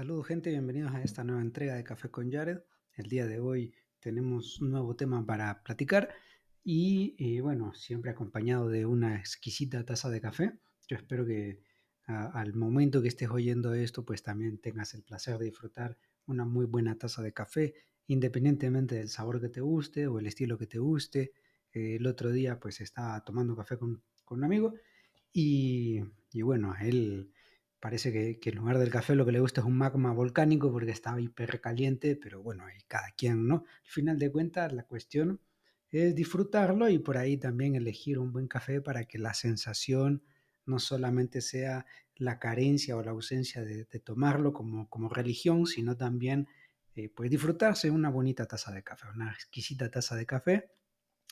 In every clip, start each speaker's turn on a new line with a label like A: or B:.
A: Saludos gente, bienvenidos a esta nueva entrega de Café con Jared. El día de hoy tenemos un nuevo tema para platicar y eh, bueno, siempre acompañado de una exquisita taza de café. Yo espero que al momento que estés oyendo esto, pues también tengas el placer de disfrutar una muy buena taza de café, independientemente del sabor que te guste o el estilo que te guste. El otro día pues estaba tomando café con, un amigo y, y bueno, él Parece que, en lugar del café lo que le gusta es un magma volcánico porque estaba hiper caliente, pero bueno, hay cada quien, ¿no? Al final de cuentas, la cuestión es disfrutarlo y por ahí también elegir un buen café para que la sensación no solamente sea la carencia o la ausencia de, tomarlo como, como religión, sino también eh, pues disfrutarse una bonita taza de café, una exquisita taza de café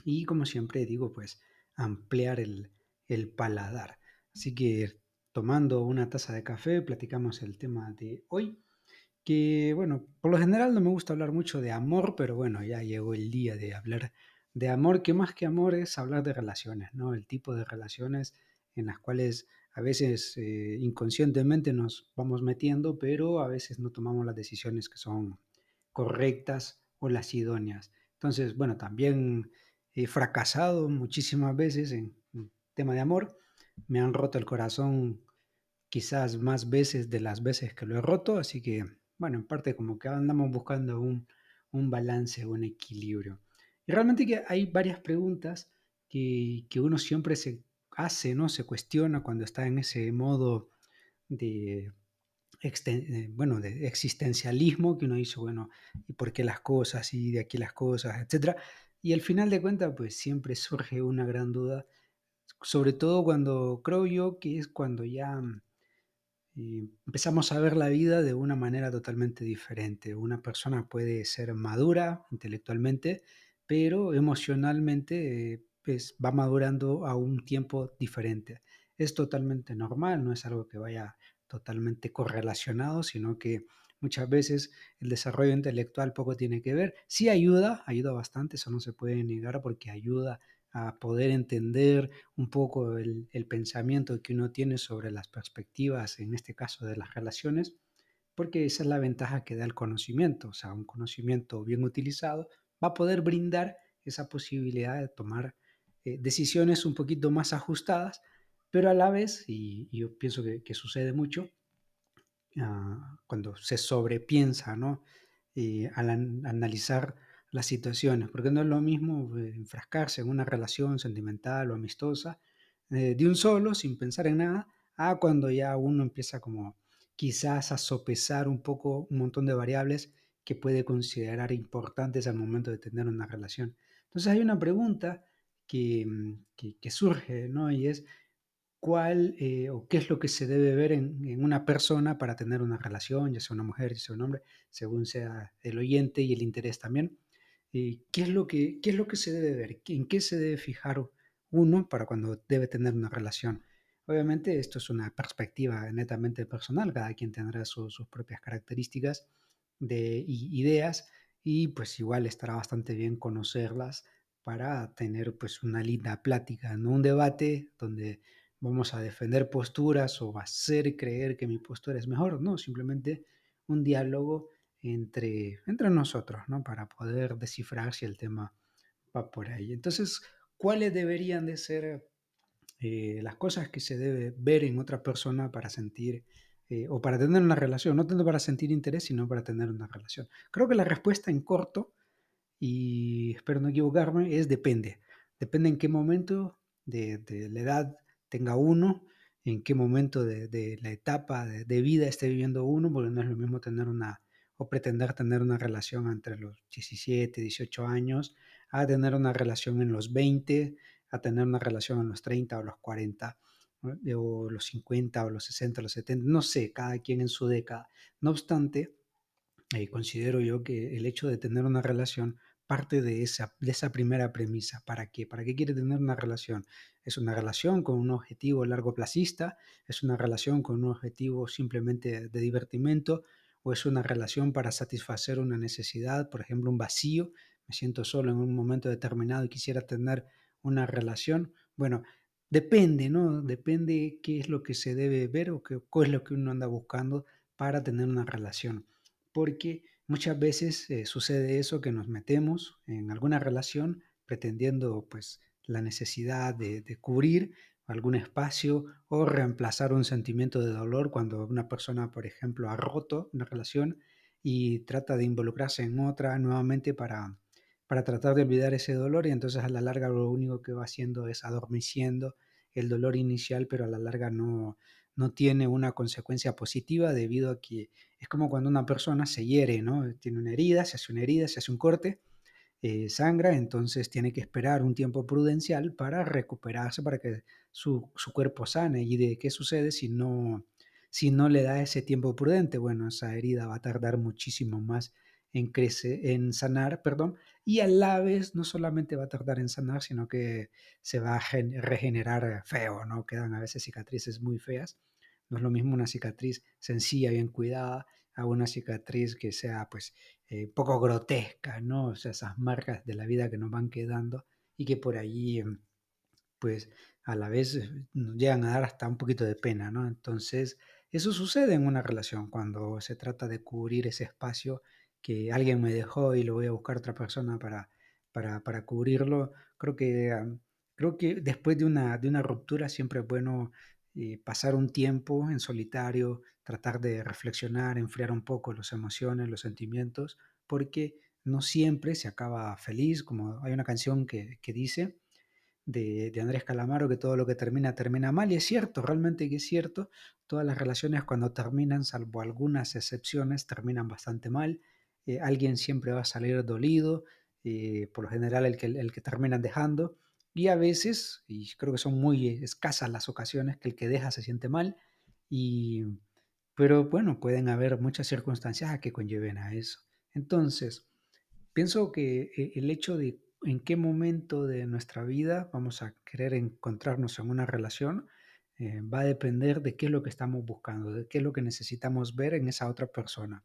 A: y como siempre digo, pues ampliar el, el paladar. Así que tomando una taza de café, platicamos el tema de hoy, que bueno, por lo general no me gusta hablar mucho de amor, pero bueno, ya llegó el día de hablar de amor, que más que amor es hablar de relaciones, ¿no? El tipo de relaciones en las cuales a veces eh, inconscientemente nos vamos metiendo, pero a veces no tomamos las decisiones que son correctas o las idóneas. Entonces, bueno, también he fracasado muchísimas veces en, en tema de amor, me han roto el corazón quizás más veces de las veces que lo he roto, así que, bueno, en parte como que andamos buscando un, un balance, un equilibrio. Y realmente que hay varias preguntas que, que, uno siempre se hace, ¿no? Se cuestiona cuando está en ese modo de, bueno, de existencialismo, que uno dice, bueno, ¿y por qué las cosas? Y de aquí las cosas, etcétera. Y al final de cuentas, pues siempre surge una gran duda, sobre todo cuando creo yo que es cuando ya y empezamos a ver la vida de una manera totalmente diferente. Una persona puede ser madura intelectualmente, pero emocionalmente pues, va madurando a un tiempo diferente. Es totalmente normal, no es algo que vaya totalmente correlacionado, sino que muchas veces el desarrollo intelectual poco tiene que ver. Sí ayuda, ayuda bastante, eso no se puede negar porque ayuda a poder entender un poco el, pensamiento que uno tiene sobre las perspectivas, en este caso de las relaciones, porque esa es la ventaja que da el conocimiento, o sea, un conocimiento bien utilizado va a poder brindar esa posibilidad de tomar eh, decisiones un poquito más ajustadas, pero a la vez, y, yo pienso que, sucede mucho, ah, cuando se sobrepiensa, ¿no? Eh, al analizar las situaciones, porque no es lo mismo eh, enfrascarse en una relación sentimental o amistosa eh, de un solo, sin pensar en nada, a cuando ya uno empieza como quizás a sopesar un poco un montón de variables que puede considerar importantes al momento de tener una relación. Entonces hay una pregunta que, mm, que, surge, ¿no? Y es, ¿cuál eh, o qué es lo que se debe ver en, en, una persona para tener una relación, ya sea una mujer, ya sea un hombre, según sea el oyente y el interés también? Eh, ¿qué, es lo que, ¿qué es lo que se debe ver? ¿En qué se debe fijar uno para cuando debe tener una relación? Obviamente esto es una perspectiva netamente personal, cada quien tendrá sus propias características de, ideas y pues igual estará bastante bien conocerlas para tener pues una linda plática, no un debate donde vamos a defender posturas o hacer creer que mi postura es mejor, no, simplemente un diálogo entre, entre nosotros, ¿no? Para poder descifrar si el tema va por ahí. Entonces, ¿cuáles deberían de ser eh, las cosas que se debe ver en otra persona para sentir eh, o para tener una relación? No tanto para sentir interés, sino para tener una relación. Creo que la respuesta en corto, y espero no equivocarme, es depende. Depende en qué momento de, la edad tenga uno, en qué momento de, de la etapa de, de, vida esté viviendo uno, porque no es lo mismo tener una o pretender tener una relación entre los 17, 18 años, a tener una relación en los 20, a tener una relación en los 30 o los 40, o los 50 o los 60 o los 70, no sé, cada quien en su década. No obstante, eh, considero yo que el hecho de tener una relación parte de esa, de esa primera premisa. ¿Para qué? ¿Para qué quiere tener una relación? ¿Es una relación con un objetivo largo plazista? ¿Es una relación con un objetivo simplemente de divertimento? O es una relación para satisfacer una necesidad, por ejemplo, un vacío, me siento solo en un momento determinado y quisiera tener una relación. Bueno, depende, ¿no? Depende qué es lo que se debe ver o qué, es lo que uno anda buscando para tener una relación. Porque muchas veces eh, sucede eso que nos metemos en alguna relación pretendiendo pues la necesidad de, de cubrir algún espacio o reemplazar un sentimiento de dolor cuando una persona, por ejemplo, ha roto una relación y trata de involucrarse en otra nuevamente para, para tratar de olvidar ese dolor y entonces a la larga lo único que va haciendo es adormeciendo el dolor inicial, pero a la larga no, no tiene una consecuencia positiva debido a que es como cuando una persona se hiere, ¿no? Tiene una herida, se hace una herida, se hace un corte eh, sangra, entonces tiene que esperar un tiempo prudencial para recuperarse, para que su, cuerpo sane. ¿Y de qué sucede si no, si no le da ese tiempo prudente? Bueno, esa herida va a tardar muchísimo más en, crecer, en sanar, perdón, y a la vez no solamente va a tardar en sanar, sino que se va a regenerar feo, ¿no? Quedan a veces cicatrices muy feas. No es lo mismo una cicatriz sencilla, bien cuidada, a una cicatriz que sea pues eh, poco grotesca, ¿no? O sea, esas marcas de la vida que nos van quedando y que por allí em, pues a la vez eh, nos llegan a dar hasta un poquito de pena, ¿no? Entonces, eso sucede en una relación cuando se trata de cubrir ese espacio que alguien me dejó y lo voy a buscar otra persona para, para, para cubrirlo. Creo que, creo que después de una, de una ruptura siempre es bueno eh, pasar un tiempo en solitario, tratar de reflexionar, enfriar un poco las emociones, los sentimientos, porque no siempre se acaba feliz, como hay una canción que, dice de, de, Andrés Calamaro que todo lo que termina termina mal, y es cierto, realmente que es cierto, todas las relaciones cuando terminan, salvo algunas excepciones, terminan bastante mal, eh, alguien siempre va a salir dolido, eh, por lo general el que, el que terminan dejando, y a veces, y creo que son muy escasas las ocasiones que el que deja se siente mal, y, pero bueno, pueden haber muchas circunstancias que conlleven a eso. Entonces, pienso que eh, el hecho de en qué momento de nuestra vida vamos a querer encontrarnos en una relación eh, va a depender de qué es lo que estamos buscando, de qué es lo que necesitamos ver en esa otra persona.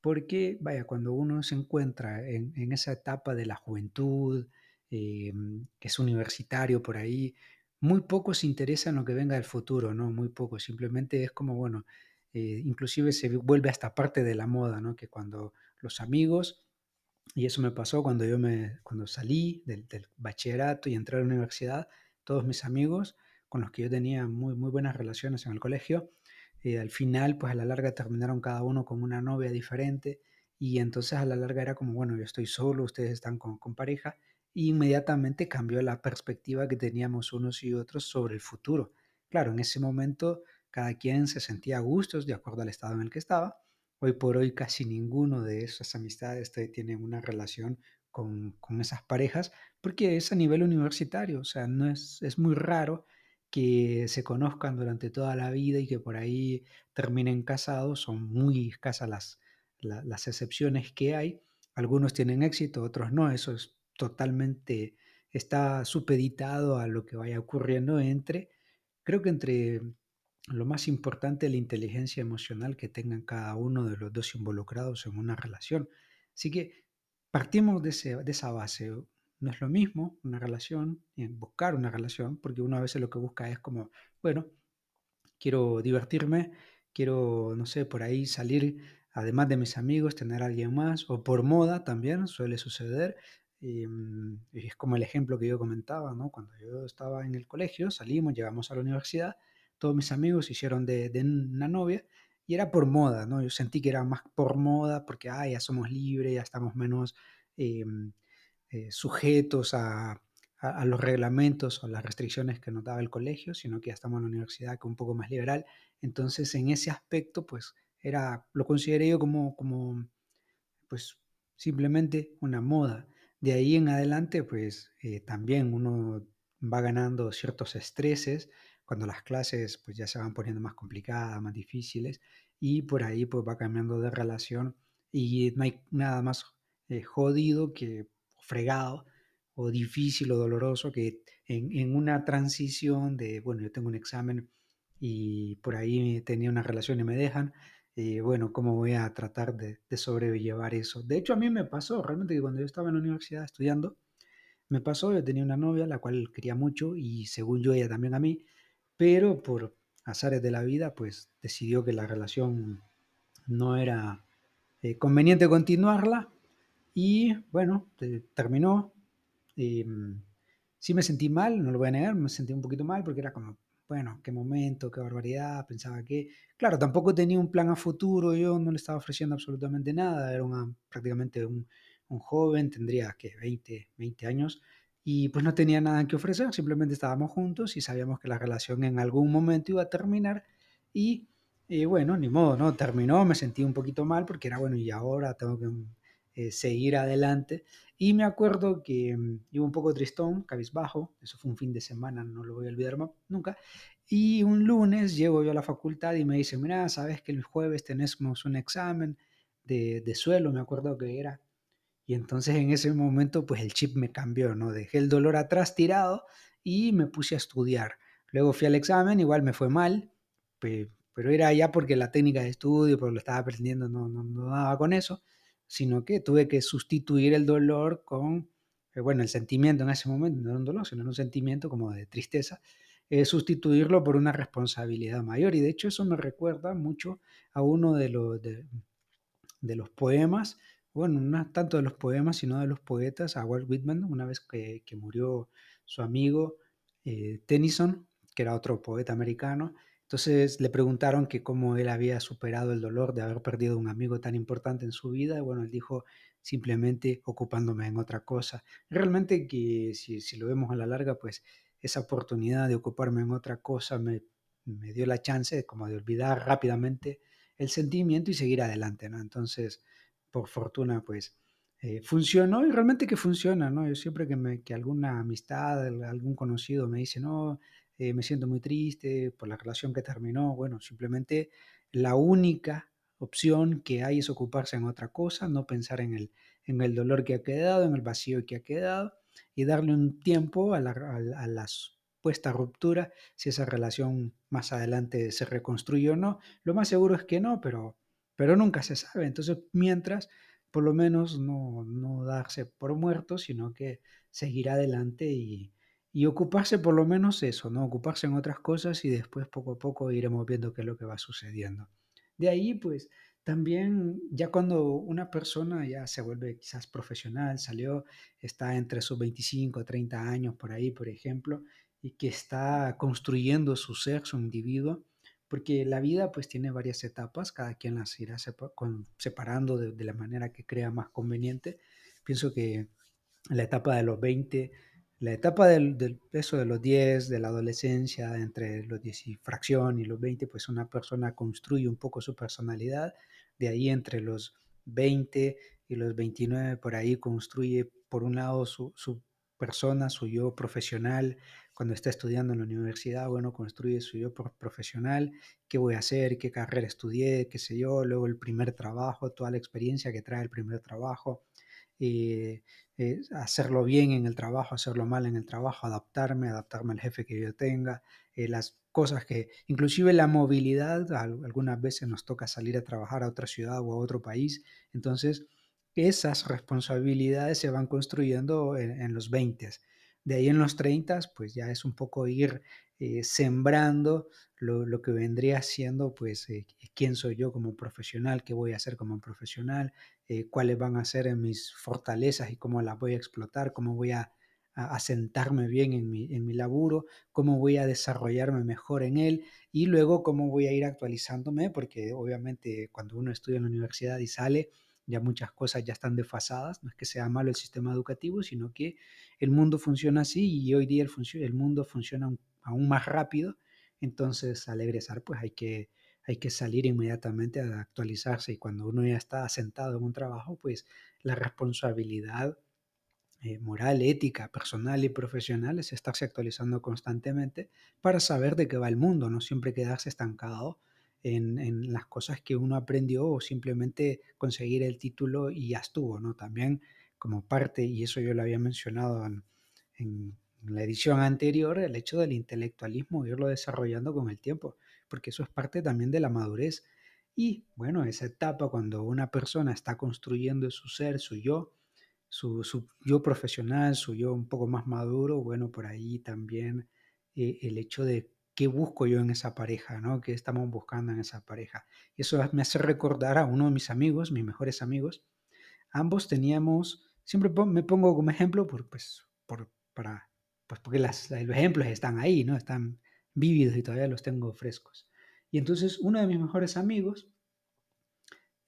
A: Porque, vaya, cuando uno se encuentra en, en esa etapa de la juventud, eh, que es universitario por ahí, muy poco se interesa en lo que venga del futuro, ¿no? Muy poco, simplemente es como, bueno, eh, inclusive se vuelve hasta parte de la moda, ¿no? Que cuando los amigos, y eso me pasó cuando yo me, cuando salí del, bachillerato y entré a la universidad, todos mis amigos con los que yo tenía muy, muy buenas relaciones en el colegio, eh, al final, pues a la larga terminaron cada uno con una novia diferente y entonces a la larga era como, bueno, yo estoy solo, ustedes están con, con pareja inmediatamente cambió la perspectiva que teníamos unos y otros sobre el futuro. Claro, en ese momento cada quien se sentía a gustos de acuerdo al estado en el que estaba. Hoy por hoy casi ninguno de esas amistades tiene una relación con, esas parejas porque es a nivel universitario, o sea, no es, es muy raro que se conozcan durante toda la vida y que por ahí terminen casados, son muy escasas las, las excepciones que hay. Algunos tienen éxito, otros no, eso es totalmente está supeditado a lo que vaya ocurriendo entre, creo que entre lo más importante, la inteligencia emocional que tengan cada uno de los dos involucrados en una relación. Así que partimos de, esa base. No es lo mismo una relación, buscar una relación, porque uno a veces lo que busca es como, bueno, quiero divertirme, quiero, no sé, por ahí salir, además de mis amigos, tener a alguien más, o por moda también, suele suceder, Mm, y, es como el ejemplo que yo comentaba, ¿no? Cuando yo estaba en el colegio, salimos, llegamos a la universidad, todos mis amigos hicieron de, una novia y era por moda, ¿no? Yo sentí que era más por moda porque, ah, ya somos libres, ya estamos menos eh, eh, sujetos a, a, los reglamentos o las restricciones que nos daba el colegio, sino que ya estamos en la universidad que es un poco más liberal. Entonces, en ese aspecto, pues, era, lo consideré yo como, como pues, simplemente una moda. De ahí en adelante, pues eh, también uno va ganando ciertos estreses cuando las clases pues ya se van poniendo más complicadas, más difíciles y por ahí pues va cambiando de relación y no hay nada más eh, jodido que fregado o difícil o doloroso que en, en, una transición de, bueno, yo tengo un examen y por ahí tenía una relación y me dejan, y bueno, ¿cómo voy a tratar de, sobrellevar eso? De hecho, a mí me pasó realmente que cuando yo estaba en la universidad estudiando, me pasó, yo tenía una novia, la cual quería mucho y según yo ella también a mí, pero por azares de la vida, pues decidió que la relación no era eh, conveniente continuarla y bueno, terminó. Em, sí me sentí mal, no lo voy a negar, me sentí un poquito mal porque era como, bueno, qué momento, qué barbaridad, pensaba que, claro, tampoco tenía un plan a futuro, yo no le estaba ofreciendo absolutamente nada, era prácticamente un, un, joven, tendría que 20, 20 años, y pues no tenía nada que ofrecer, simplemente estábamos juntos y sabíamos que la relación en algún momento iba a terminar y y bueno, ni modo, ¿no? Terminó, me sentí un poquito mal porque era bueno, y ahora tengo que eh, seguir adelante. Y me acuerdo que mm, iba un poco tristón, cabizbajo, eso fue un fin de semana, no lo voy a olvidar nunca. Y un lunes llego yo a la facultad y me dice, mira, sabes que el jueves tenemos un examen de, de suelo, me acuerdo que era. Y entonces en ese momento, pues el chip me cambió, ¿no? Dejé el dolor atrás tirado y me puse a estudiar. Luego fui al examen, igual me fue mal, pero era ya porque la técnica de estudio, porque lo estaba aprendiendo, no, no, daba con eso, sino que tuve que sustituir el dolor con, eh, bueno, el sentimiento en ese momento, no era un dolor, sino un sentimiento como de tristeza, eh, sustituirlo por una responsabilidad mayor. Y de hecho eso me recuerda mucho a uno de los, de, los poemas, bueno, no tanto de los poemas, sino de los poetas, a Walt Whitman, una vez que, murió su amigo eh, Tennyson, que era otro poeta americano, entonces le preguntaron que cómo él había superado el dolor de haber perdido un amigo tan importante en su vida. Y bueno, él dijo simplemente ocupándome en otra cosa. Realmente que si, si lo vemos a la larga, pues esa oportunidad de ocuparme en otra cosa me, me dio la chance como de olvidar rápidamente el sentimiento y seguir adelante, ¿no? Entonces, por fortuna, pues eh, funcionó y realmente que funciona, ¿no? Yo siempre que, me, que alguna amistad, algún conocido me dice, no, eh, me siento muy triste por la relación que terminó. Bueno, simplemente la única opción que hay es ocuparse en otra cosa, no pensar en el, en el dolor que ha quedado, en el vacío que ha quedado y darle un tiempo a la, a, la supuesta ruptura, si esa relación más adelante se reconstruye o no. Lo más seguro es que no, pero, pero nunca se sabe. Entonces, mientras, por lo menos no, no darse por muerto, sino que seguir adelante y, y ocuparse por lo menos eso, ¿no? Ocuparse en otras cosas y después poco a poco iremos viendo qué es lo que va sucediendo. De ahí, pues, también ya cuando una persona ya se vuelve quizás profesional, salió, está entre sus 25, 30 años por ahí, por ejemplo, y que está construyendo su ser, su individuo, porque la vida pues tiene varias etapas, cada quien las irá separando de, la manera que crea más conveniente. Pienso que la etapa de los 20 la etapa del, del, eso de los 10, de la adolescencia, entre los 10 y fracción y los 20, pues una persona construye un poco su personalidad. De ahí entre los 20 y los 29, por ahí construye, por un lado, su, su persona, su yo profesional. Cuando está estudiando en la universidad, bueno, construye su yo profesional. ¿Qué voy a hacer? ¿Qué carrera estudié? ¿Qué sé yo? Luego el primer trabajo, toda la experiencia que trae el primer trabajo. Eh, eh, hacerlo bien en el trabajo, hacerlo mal en el trabajo, adaptarme, adaptarme al jefe que yo tenga, eh, las cosas que, inclusive la movilidad, algunas veces nos toca salir a trabajar a otra ciudad o a otro país, entonces esas responsabilidades se van construyendo en, los 20. De ahí en los 30, pues ya es un poco ir eh, sembrando lo, que vendría siendo, pues, quién soy yo como profesional, qué voy a hacer como profesional, eh, cuáles van a ser mis fortalezas y cómo las voy a explotar, cómo voy a, a, sentarme bien en mi, en mi laburo, cómo voy a desarrollarme mejor en él y luego cómo voy a ir actualizándome, porque obviamente cuando uno estudia en la universidad y sale, ya muchas cosas ya están desfasadas, no es que sea malo el sistema educativo, sino que el mundo funciona así y hoy día el, mundo funciona aún más rápido, entonces al egresar pues hay que salir inmediatamente a actualizarse y cuando uno ya está asentado en un trabajo, pues la responsabilidad eh, moral, ética, personal y profesional es estarse actualizando constantemente para saber de qué va el mundo, no siempre quedarse estancado en, las cosas que uno aprendió o simplemente conseguir el título y ya estuvo, ¿no? También como parte, y eso yo lo había mencionado en, la edición anterior, el hecho del intelectualismo, irlo desarrollando con el tiempo porque eso es parte también de la madurez. Y bueno, esa etapa cuando una persona está construyendo su ser, su yo, su, yo profesional, su yo un poco más maduro, bueno, por ahí también eh, el hecho de qué busco yo en esa pareja, ¿no? ¿Qué estamos buscando en esa pareja? Eso me hace recordar a uno de mis amigos, mis mejores amigos. Ambos teníamos, siempre me pongo como ejemplo por, pues, por, para, pues porque las, los ejemplos están ahí, ¿no? Están vívidos y todavía los tengo frescos. Y entonces uno de mis mejores amigos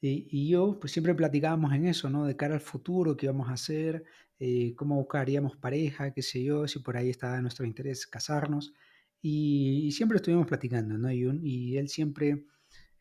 A: y, yo, pues siempre platicábamos en eso, ¿no? De cara al futuro, qué íbamos a hacer, eh, cómo buscaríamos pareja, qué sé yo, si por ahí estaba nuestro interés casarnos. Y, siempre estuvimos platicando, ¿no? Y, y, él siempre,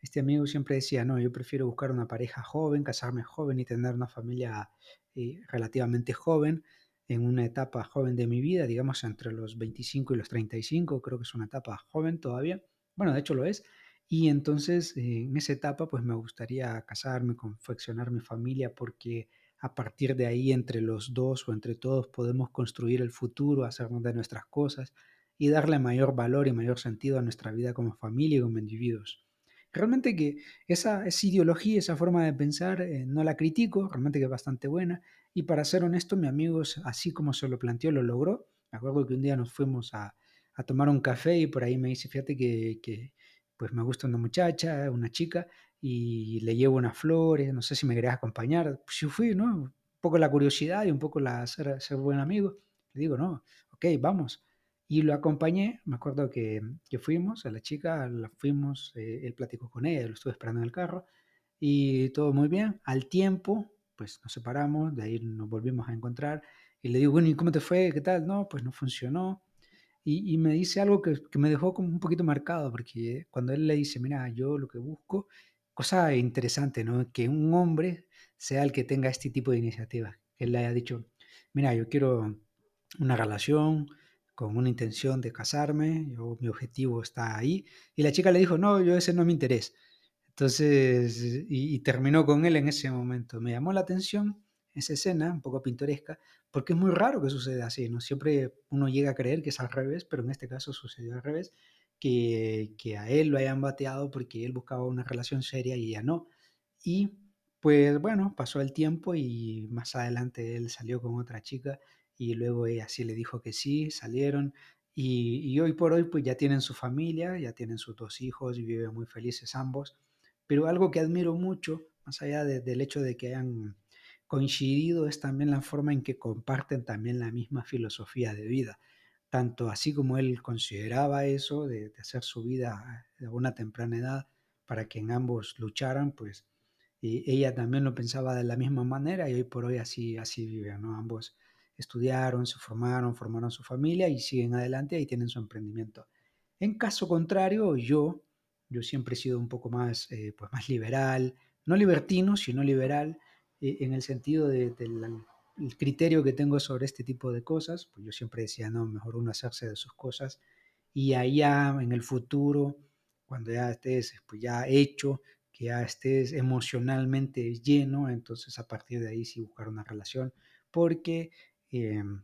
A: este amigo siempre decía, no, yo prefiero buscar una pareja joven, casarme joven y tener una familia eh, relativamente joven, en una etapa joven de mi vida, digamos entre los 25 y los 35, creo que es una etapa joven todavía. Bueno, de hecho lo es. Y entonces en esa etapa pues me gustaría casarme, confeccionar mi familia porque a partir de ahí entre los dos o entre todos podemos construir el futuro, hacernos de nuestras cosas y darle mayor valor y mayor sentido a nuestra vida como familia y como individuos. Realmente que esa, esa ideología, esa forma de pensar, eh, no la critico, realmente que es bastante buena. Y para ser honesto, mi amigo, así como se lo planteó, lo logró. Me acuerdo que un día nos fuimos a, a tomar un café y por ahí me dice, fíjate que, que, pues me gusta una muchacha, una chica, y le llevo unas flores, no sé si me querías acompañar. Pues yo fui, ¿no? Un poco la curiosidad y un poco la ser, ser buen amigo. Le digo, no, ok, vamos. Y lo acompañé, me acuerdo que, que fuimos, a la chica, la fuimos, eh, él platicó con ella, lo estuve esperando en el carro, y todo muy bien. Al tiempo, pues nos separamos, de ahí nos volvimos a encontrar, y le digo, bueno, ¿y cómo te fue? ¿Qué tal? No, pues no funcionó. Y, me dice algo que, que, me dejó como un poquito marcado, porque cuando él le dice, mira, yo lo que busco, cosa interesante, ¿no? Que un hombre sea el que tenga este tipo de iniciativas. Él le haya dicho, mira, yo quiero una relación con una intención de casarme, yo, mi objetivo está ahí. Y la chica le dijo, no, yo ese no me interesa. Entonces, y, terminó con él en ese momento. Me llamó la atención esa escena, un poco pintoresca, porque es muy raro que suceda así, ¿no? Siempre uno llega a creer que es al revés, pero en este caso sucedió al revés, que, que a él lo hayan bateado porque él buscaba una relación seria y ella no. Y pues bueno, pasó el tiempo y más adelante él salió con otra chica y luego ella sí le dijo que sí, salieron y, y, hoy por hoy pues ya tienen su familia, ya tienen sus dos hijos y viven muy felices ambos. Pero algo que admiro mucho, más allá del hecho de que hayan coincidido es también la forma en que comparten también la misma filosofía de vida. Tanto así como él consideraba eso de, hacer su vida a una temprana edad para que en ambos lucharan, pues y ella también lo pensaba de la misma manera y hoy por hoy así, así viven, ¿no? Ambos estudiaron, se formaron, formaron su familia y siguen adelante y tienen su emprendimiento. En caso contrario, yo, yo siempre he sido un poco más, eh, pues más liberal, no libertino, sino liberal, eh, en el sentido del criterio que tengo sobre este tipo de cosas, pues yo siempre decía, no, mejor uno hacerse de sus cosas y allá en el futuro, cuando ya estés pues ya hecho, que ya estés emocionalmente lleno, entonces a partir de ahí sí buscar una relación, porque em,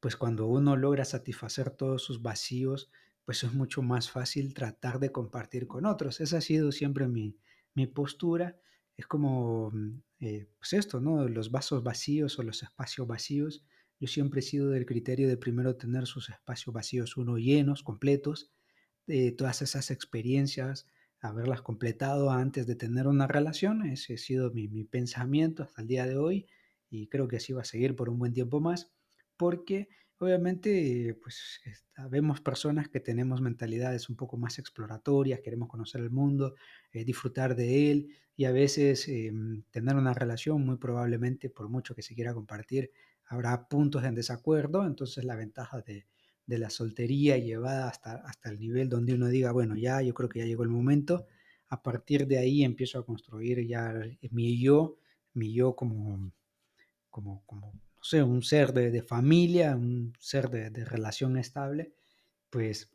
A: pues cuando uno logra satisfacer todos sus vacíos, pues es mucho más fácil tratar de compartir con otros. Esa ha sido siempre mi, mi postura. Es como mm, eh, pues esto, ¿no? Los vasos vacíos o los espacios vacíos. Yo siempre he sido del criterio de primero tener sus espacios vacíos uno llenos, completos, de todas esas experiencias, haberlas completado antes de tener una relación. Ese ha sido mi, mi pensamiento hasta el día de hoy y creo que así va a seguir por un buen tiempo más, porque obviamente pues vemos personas que tenemos mentalidades un poco más exploratorias, queremos conocer el mundo, eh, disfrutar de él y a veces em, tener una relación, muy probablemente por mucho que se quiera compartir, habrá puntos en desacuerdo, entonces la ventaja de, de la soltería llevada hasta, hasta el nivel donde uno diga, bueno, ya yo creo que ya llegó el momento, a partir de ahí empiezo a construir ya mi yo, mi yo como, como, como no sé, un ser de, de familia, un ser de, de relación estable, pues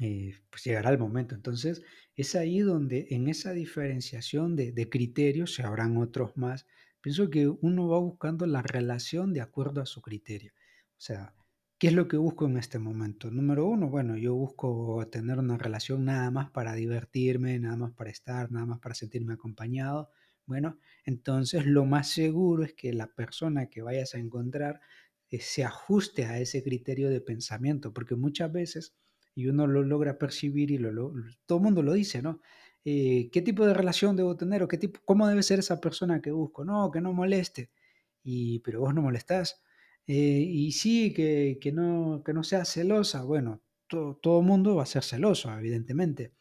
A: eh, pues llegará el momento. Entonces, es ahí donde en esa diferenciación de, de criterios, se habrán otros más, pienso que uno va buscando la relación de acuerdo a su criterio. O sea, ¿qué es lo que busco en este momento? Número uno, bueno, yo busco tener una relación nada más para divertirme, nada más para estar, nada más para sentirme acompañado. Bueno, entonces lo más seguro es que la persona que vayas a encontrar eh, se ajuste a ese criterio de pensamiento, porque muchas veces y uno lo logra percibir y lo, todo el mundo lo dice, ¿no? Eh, ¿Qué tipo de relación debo tener o qué tipo, cómo debe ser esa persona que busco? No, que no moleste. Y, pero vos no molestás. Eh, y sí, que, que, no, que no sea celosa. Bueno, todo el mundo va a ser celoso, evidentemente,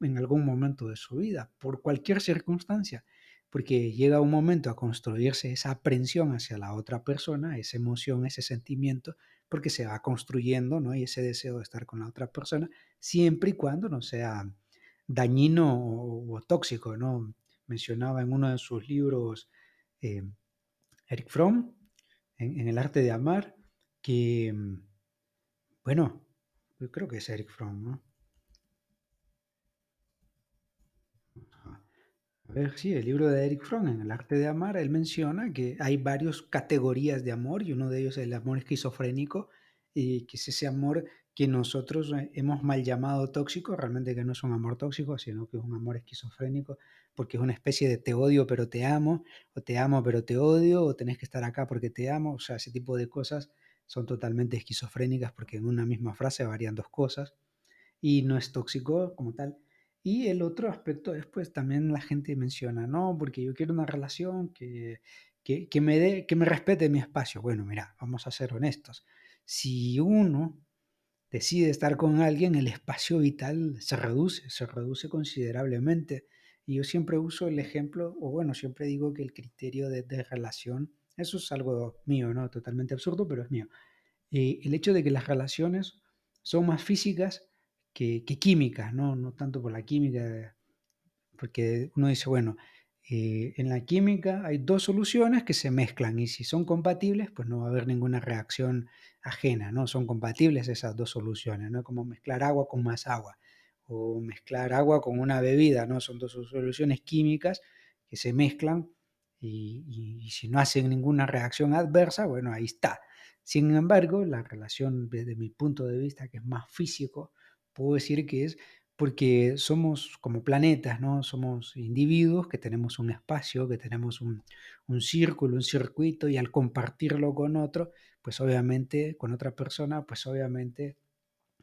A: en algún momento de su vida, por cualquier circunstancia porque llega un momento a construirse esa aprensión hacia la otra persona, esa emoción, ese sentimiento, porque se va construyendo, ¿no? Y ese deseo de estar con la otra persona, siempre y cuando no sea dañino o, tóxico, ¿no? Mencionaba en uno de sus libros eh, Eric Fromm, en, El arte de amar, que, bueno, yo creo que es Eric Fromm, ¿no? Ver, sí, el libro de Eric Fromm, en El arte de amar, él menciona que hay varias categorías de amor y uno de ellos es el amor esquizofrénico, y que es ese amor que nosotros eh, hemos mal llamado tóxico, realmente que no es un amor tóxico, sino que es un amor esquizofrénico, porque es una especie de te odio pero te amo, o te amo pero te odio, o tenés que estar acá porque te amo, o sea, ese tipo de cosas son totalmente esquizofrénicas porque en una misma frase varían dos cosas, y no es tóxico como tal. Y el otro aspecto es, pues, también la gente menciona, no, porque yo quiero una relación que, que, me dé, que me respete mi espacio. Bueno, mira, vamos a ser honestos. Si uno decide estar con alguien, el espacio vital se reduce, se reduce considerablemente. Y yo siempre uso el ejemplo, o bueno, siempre digo que el criterio de, relación, eso es algo mío, ¿no? Totalmente absurdo, pero es mío. Eh, el hecho de que las relaciones son más físicas que, química, ¿no? no tanto por la química, porque uno dice, bueno, eh, en la química hay dos soluciones que se mezclan y si son compatibles, pues no va a haber ninguna reacción ajena, ¿no? Son compatibles esas dos soluciones, ¿no? Como mezclar agua con más agua o mezclar agua con una bebida, ¿no? Son dos soluciones químicas que se mezclan y, y si no hacen ninguna reacción adversa, bueno, ahí está. Sin embargo, la relación desde mi punto de vista, que es más físico, puedo decir que es porque somos como planetas, ¿no? Somos individuos que tenemos un espacio, que tenemos un, círculo, un circuito, y al compartirlo con otro, pues obviamente, con otra persona, pues obviamente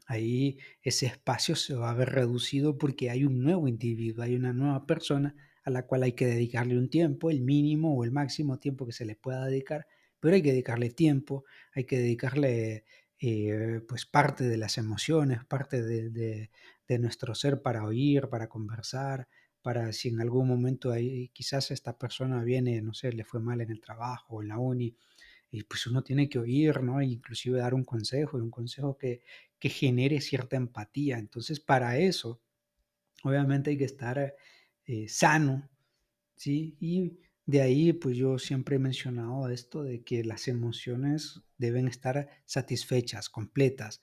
A: ahí ese espacio se va a ver reducido porque hay un nuevo individuo, hay una nueva persona a la cual hay que dedicarle un tiempo, el mínimo o el máximo tiempo que se le pueda dedicar, pero hay que dedicarle tiempo, hay que dedicarle eh, pues parte de las emociones, parte de, nuestro ser para oír, para conversar, para si en algún momento hay, quizás esta persona viene, no sé, le fue mal en el trabajo o en la uni, y pues uno tiene que oír, ¿no? E inclusive dar un consejo, y un consejo que, que genere cierta empatía. Entonces, para eso, obviamente hay que estar eh, sano, ¿sí? Y de ahí, pues yo siempre he mencionado esto de que las emociones deben estar satisfechas, completas.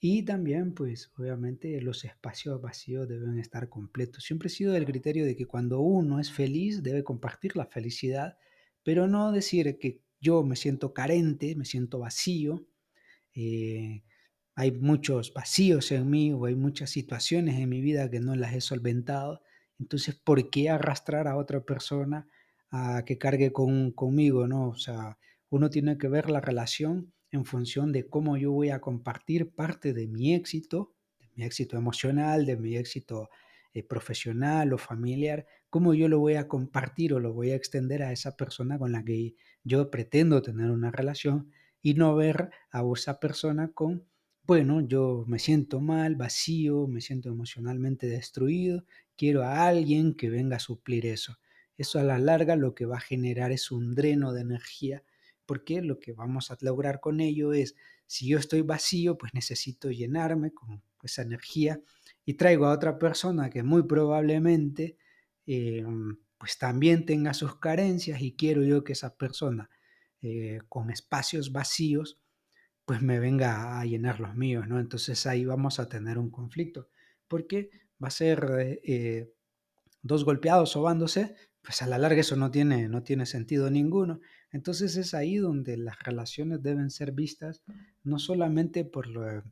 A: Y también, pues obviamente los espacios vacíos deben estar completos. Siempre he sido del criterio de que cuando uno es feliz debe compartir la felicidad, pero no decir que yo me siento carente, me siento vacío, eh, hay muchos vacíos en mí o hay muchas situaciones en mi vida que no las he solventado. Entonces, ¿por qué arrastrar a otra persona a que cargue con, conmigo, ¿no? O sea, uno tiene que ver la relación en función de cómo yo voy a compartir parte de mi éxito, de mi éxito emocional, de mi éxito eh, profesional o familiar, cómo yo lo voy a compartir o lo voy a extender a esa persona con la que yo pretendo tener una relación y no ver a esa persona con, bueno, yo me siento mal, vacío, me siento emocionalmente destruido, quiero a alguien que venga a suplir eso. Eso a la larga lo que va a generar es un dreno de energía, porque lo que vamos a lograr con ello es, si yo estoy vacío, pues necesito llenarme con esa energía y traigo a otra persona que muy probablemente eh, pues también tenga sus carencias y quiero yo que esa persona eh, con espacios vacíos pues me venga a llenar los míos, ¿no? Entonces ahí vamos a tener un conflicto, porque va a ser eh, dos golpeados sobándose, pues a la larga eso no tiene, no tiene sentido ninguno. Entonces es ahí donde las relaciones deben ser vistas no solamente por lo,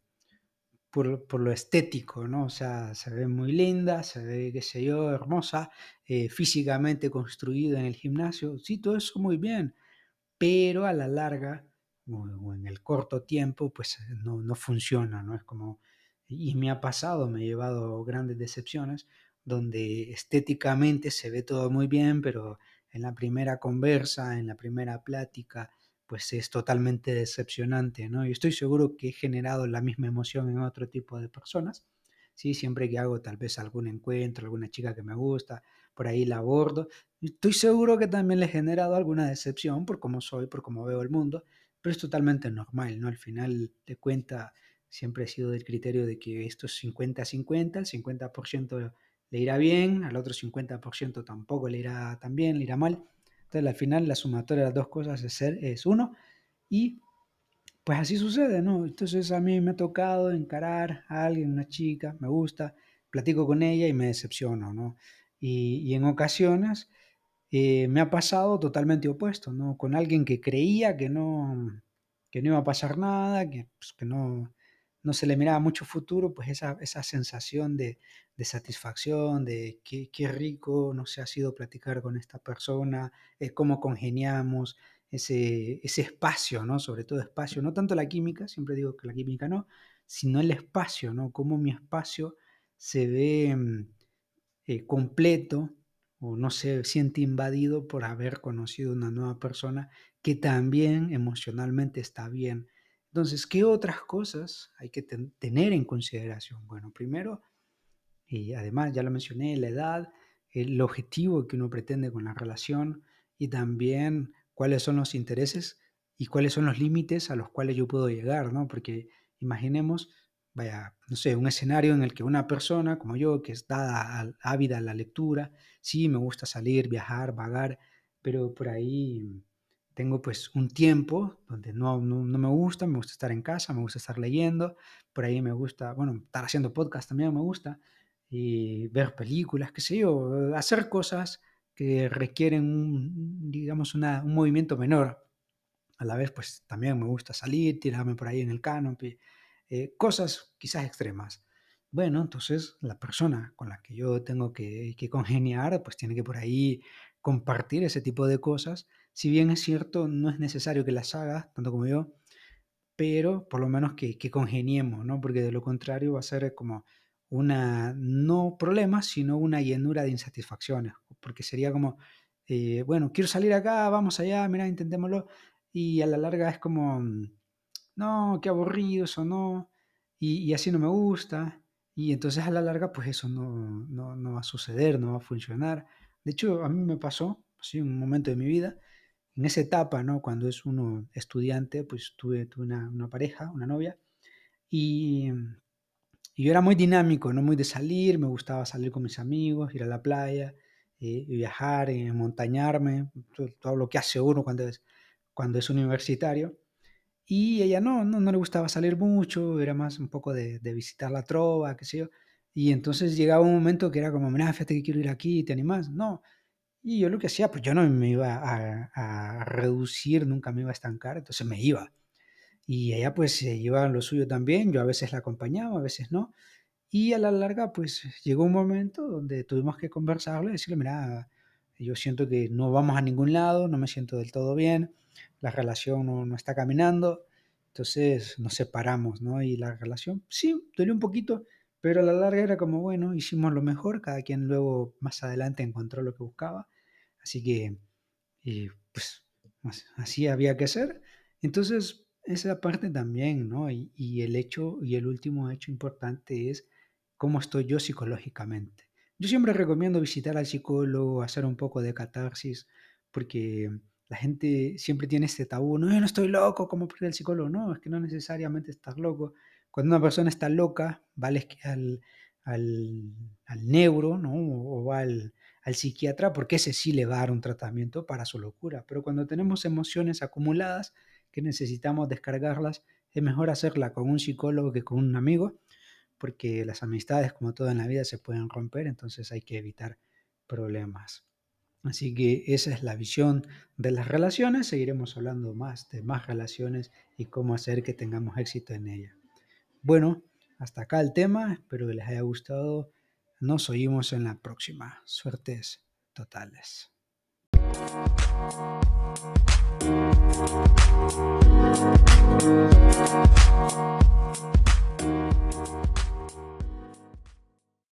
A: por, lo estético, ¿no? O sea, se ve muy linda, se ve, qué sé yo, hermosa, eh, físicamente construida en el gimnasio, sí, todo eso muy bien, pero a la larga o, en el corto tiempo, pues no, no funciona, ¿no? Es como y me ha pasado, me he llevado grandes decepciones, donde estéticamente se ve todo muy bien, pero en la primera conversa, en la primera plática, pues es totalmente decepcionante, ¿no? Y estoy seguro que he generado la misma emoción en otro tipo de personas, ¿sí? Siempre que hago tal vez algún encuentro, alguna chica que me gusta, por ahí la abordo, estoy seguro que también le he generado alguna decepción por cómo soy, por cómo veo el mundo, pero es totalmente normal, ¿no? Al final de cuenta, siempre he sido del criterio de que esto es 50-50, el 50% le irá bien, al otro 50% tampoco le irá tan bien, le irá mal. Entonces, al final, la sumatoria de las dos cosas es, ser, es uno. Y pues así sucede, ¿no? Entonces, a mí me ha tocado encarar a alguien, una chica, me gusta, platico con ella y me decepciono, ¿no? Y, y en ocasiones eh, me ha pasado totalmente opuesto, ¿no? Con alguien que creía que no, que no iba a pasar nada, que, pues, que no, no se le miraba mucho futuro, pues esa, esa sensación de, de satisfacción, de qué, qué, rico nos ha sido platicar con esta persona, es cómo congeniamos, ese, ese espacio, ¿no? Sobre todo espacio, no tanto la química, siempre digo que la química no, sino el espacio, ¿no? Cómo mi espacio se ve mm, eh, completo o no se siente invadido por haber conocido una nueva persona que también emocionalmente está bien entonces, ¿qué otras cosas hay que tener en consideración? Bueno, primero, y además ya lo mencioné, la edad, el objetivo que uno pretende con la relación y también cuáles son los intereses y cuáles son los límites a los cuales yo puedo llegar, ¿no? Porque imaginemos, vaya, no sé, un escenario en el que una persona como yo, que es dada, ávida a la lectura, sí, me gusta salir, viajar, vagar, pero por ahí tengo pues un tiempo donde no, no, me gusta, me gusta estar en casa, me gusta estar leyendo, por ahí me gusta, bueno, estar haciendo podcast también me gusta, y ver películas, qué sé yo, hacer cosas que requieren, un, digamos, un movimiento menor. A la vez, pues también me gusta salir, tirarme por ahí en el canopy, eh, cosas quizás extremas. Bueno, entonces la persona con la que yo tengo que, que congeniar, pues tiene que por ahí compartir ese tipo de cosas si bien es cierto, no es necesario que las hagas, tanto como yo, pero por lo menos que, que congeniemos, ¿no? Porque de lo contrario va a ser como una, no problema, sino una llenura de insatisfacciones, porque sería como, eh, bueno, quiero salir acá, vamos allá, mira, intentémoslo, y a la larga es como, no, qué aburrido eso, no, y, y así no me gusta, y entonces a la larga, pues eso no, no, no, va a suceder, no va a funcionar. De hecho, a mí me pasó, así, un momento de mi vida, en esa etapa, ¿no? Cuando es uno estudiante, pues tuve, una, pareja, una novia, y, yo era muy dinámico, ¿no? Muy de salir, me gustaba salir con mis amigos, ir a la playa, eh, viajar, eh, montañarme, todo, lo que hace uno cuando es, cuando universitario. Y ella no, no, le gustaba salir mucho, era más un poco de, visitar la trova, qué sé yo. Y entonces llegaba un momento que era como, mira, fíjate que quiero ir aquí, ¿te animas? No, y yo lo que hacía, pues yo no me iba a, reducir, nunca me iba a estancar, entonces me iba. Y ella pues se llevaba lo suyo también, yo a veces la acompañaba, a veces no. Y a la larga pues llegó un momento donde tuvimos que conversarle decirle, mira, yo siento que no vamos a ningún lado, no me siento del todo bien, la relación no, no está caminando, entonces nos separamos, ¿no? Y la relación, sí, dolió un poquito, pero a la larga era como, bueno, hicimos lo mejor, cada quien luego más adelante encontró lo que buscaba Así que, eh, pues, así había que hacer. Entonces, esa parte también, ¿no? Y, el hecho, y el último hecho importante es cómo estoy yo psicológicamente. Yo siempre recomiendo visitar al psicólogo, hacer un poco de catarsis, porque la gente siempre tiene este tabú, no, yo no estoy loco, ¿cómo puede el psicólogo? No, es que no necesariamente estás loco. Cuando una persona está loca, vale al, al, al neuro, ¿no? O va al, al psiquiatra porque ese sí le va a dar un tratamiento para su locura. Pero cuando tenemos emociones acumuladas que necesitamos descargarlas, es mejor hacerla con un psicólogo que con un amigo, porque las amistades, como todo en la vida, se pueden romper, entonces hay que evitar problemas. Así que esa es la visión de las relaciones. Seguiremos hablando más de más relaciones y cómo hacer que tengamos éxito en ellas. Bueno, hasta acá el tema. Espero que les haya gustado nos oímos en la próxima. Suertes totales.